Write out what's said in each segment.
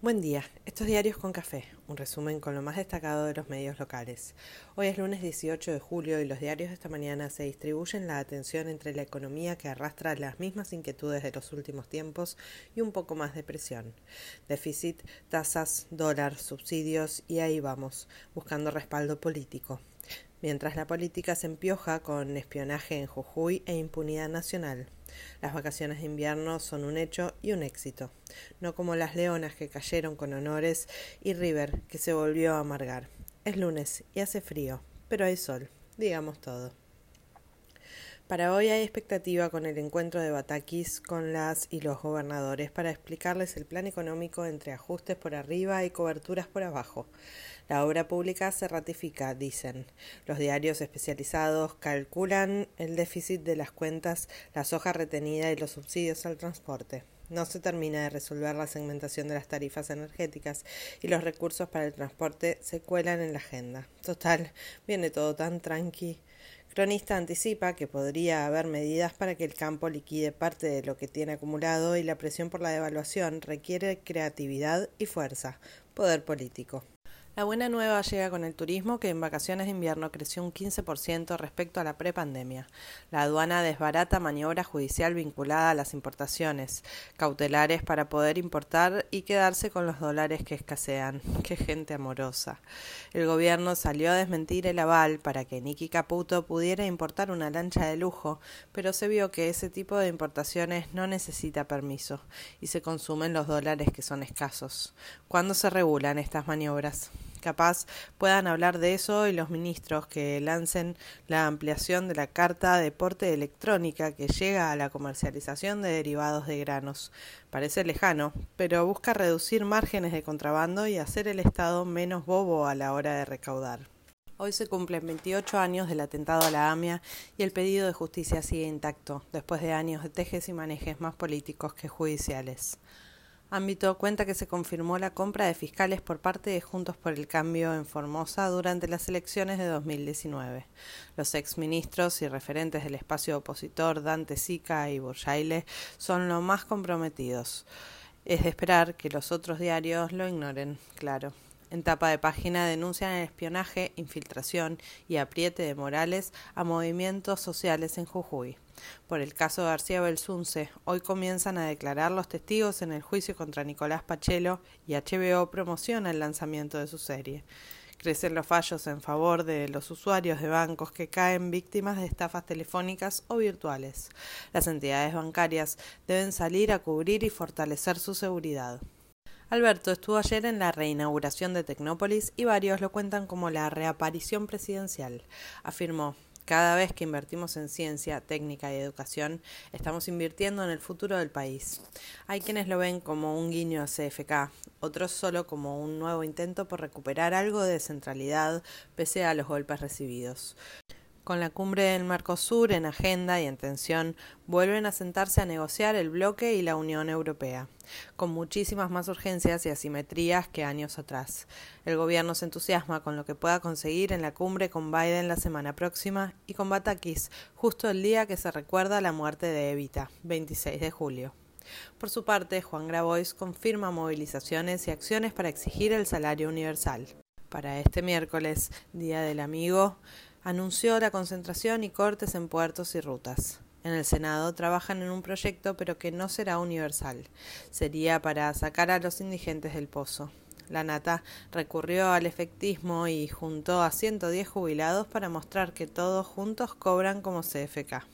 Buen día, estos diarios con café, un resumen con lo más destacado de los medios locales. Hoy es lunes 18 de julio y los diarios de esta mañana se distribuyen la atención entre la economía que arrastra las mismas inquietudes de los últimos tiempos y un poco más de presión. Déficit, tasas, dólar, subsidios y ahí vamos, buscando respaldo político mientras la política se empioja con espionaje en Jujuy e impunidad nacional. Las vacaciones de invierno son un hecho y un éxito, no como las leonas que cayeron con honores y River que se volvió a amargar. Es lunes y hace frío, pero hay sol, digamos todo. Para hoy hay expectativa con el encuentro de Batakis con las y los gobernadores para explicarles el plan económico entre ajustes por arriba y coberturas por abajo. La obra pública se ratifica, dicen. Los diarios especializados calculan el déficit de las cuentas, la soja retenida y los subsidios al transporte. No se termina de resolver la segmentación de las tarifas energéticas y los recursos para el transporte se cuelan en la agenda. Total, viene todo tan tranqui. Cronista anticipa que podría haber medidas para que el campo liquide parte de lo que tiene acumulado y la presión por la devaluación requiere creatividad y fuerza, poder político. La buena nueva llega con el turismo que en vacaciones de invierno creció un 15% respecto a la prepandemia. La aduana desbarata maniobra judicial vinculada a las importaciones, cautelares para poder importar y quedarse con los dólares que escasean. Qué gente amorosa. El gobierno salió a desmentir el aval para que Nicky Caputo pudiera importar una lancha de lujo, pero se vio que ese tipo de importaciones no necesita permiso y se consumen los dólares que son escasos. ¿Cuándo se regulan estas maniobras? Capaz puedan hablar de eso y los ministros que lancen la ampliación de la carta de porte electrónica que llega a la comercialización de derivados de granos. Parece lejano, pero busca reducir márgenes de contrabando y hacer el Estado menos bobo a la hora de recaudar. Hoy se cumplen 28 años del atentado a la AMIA y el pedido de justicia sigue intacto, después de años de tejes y manejes más políticos que judiciales. Ámbito cuenta que se confirmó la compra de fiscales por parte de Juntos por el Cambio en Formosa durante las elecciones de 2019. Los exministros y referentes del espacio opositor Dante Sica y Burjaile son los más comprometidos. Es de esperar que los otros diarios lo ignoren, claro. En tapa de página denuncian el espionaje, infiltración y apriete de Morales a movimientos sociales en Jujuy. Por el caso García Belsunce, hoy comienzan a declarar los testigos en el juicio contra Nicolás Pachelo y HBO promociona el lanzamiento de su serie. Crecen los fallos en favor de los usuarios de bancos que caen víctimas de estafas telefónicas o virtuales. Las entidades bancarias deben salir a cubrir y fortalecer su seguridad. Alberto estuvo ayer en la reinauguración de Tecnópolis y varios lo cuentan como la reaparición presidencial. Afirmó, cada vez que invertimos en ciencia, técnica y educación, estamos invirtiendo en el futuro del país. Hay quienes lo ven como un guiño a CFK, otros solo como un nuevo intento por recuperar algo de centralidad pese a los golpes recibidos. Con la cumbre del Mercosur en agenda y en tensión, vuelven a sentarse a negociar el bloque y la Unión Europea, con muchísimas más urgencias y asimetrías que años atrás. El gobierno se entusiasma con lo que pueda conseguir en la cumbre con Biden la semana próxima y con Batakis justo el día que se recuerda la muerte de Evita, 26 de julio. Por su parte, Juan Grabois confirma movilizaciones y acciones para exigir el salario universal. Para este miércoles, Día del Amigo, anunció la concentración y cortes en puertos y rutas. En el Senado trabajan en un proyecto pero que no será universal. Sería para sacar a los indigentes del pozo. La Nata recurrió al efectismo y juntó a 110 jubilados para mostrar que todos juntos cobran como CFK.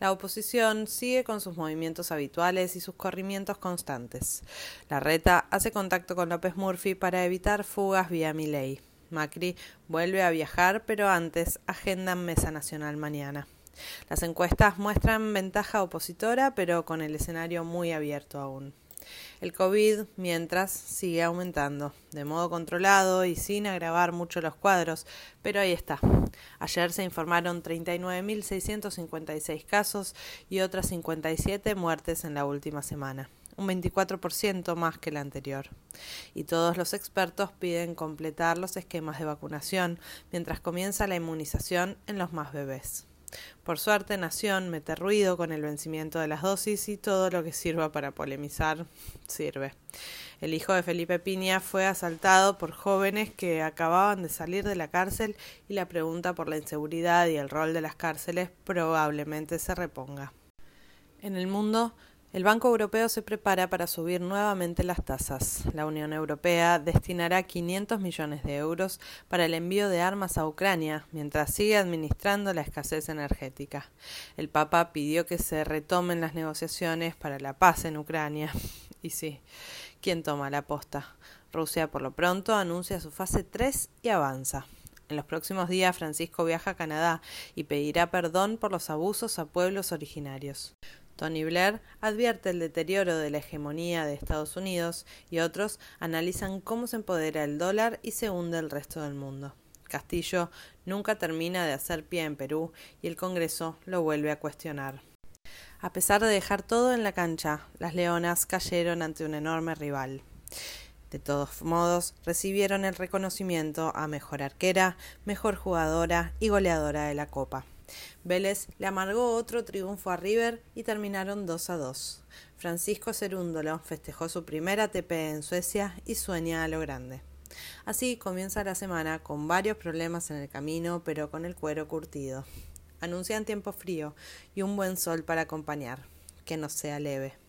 La oposición sigue con sus movimientos habituales y sus corrimientos constantes. La reta hace contacto con López Murphy para evitar fugas vía Milei. Macri vuelve a viajar, pero antes agendan Mesa Nacional mañana. Las encuestas muestran ventaja opositora, pero con el escenario muy abierto aún. El COVID, mientras, sigue aumentando, de modo controlado y sin agravar mucho los cuadros, pero ahí está. Ayer se informaron 39.656 casos y otras 57 muertes en la última semana un 24% más que el anterior. Y todos los expertos piden completar los esquemas de vacunación mientras comienza la inmunización en los más bebés. Por suerte, Nación mete ruido con el vencimiento de las dosis y todo lo que sirva para polemizar sirve. El hijo de Felipe Piña fue asaltado por jóvenes que acababan de salir de la cárcel y la pregunta por la inseguridad y el rol de las cárceles probablemente se reponga. En el mundo, el Banco Europeo se prepara para subir nuevamente las tasas. La Unión Europea destinará 500 millones de euros para el envío de armas a Ucrania, mientras sigue administrando la escasez energética. El Papa pidió que se retomen las negociaciones para la paz en Ucrania. Y sí, ¿quién toma la posta? Rusia por lo pronto anuncia su fase 3 y avanza. En los próximos días Francisco viaja a Canadá y pedirá perdón por los abusos a pueblos originarios. Tony Blair advierte el deterioro de la hegemonía de Estados Unidos y otros analizan cómo se empodera el dólar y se hunde el resto del mundo. Castillo nunca termina de hacer pie en Perú y el Congreso lo vuelve a cuestionar. A pesar de dejar todo en la cancha, las Leonas cayeron ante un enorme rival. De todos modos, recibieron el reconocimiento a mejor arquera, mejor jugadora y goleadora de la Copa. Vélez le amargó otro triunfo a River y terminaron 2 a 2. Francisco Cerúndolo festejó su primera ATP en Suecia y sueña a lo grande. Así comienza la semana con varios problemas en el camino, pero con el cuero curtido. Anuncian tiempo frío y un buen sol para acompañar. Que no sea leve.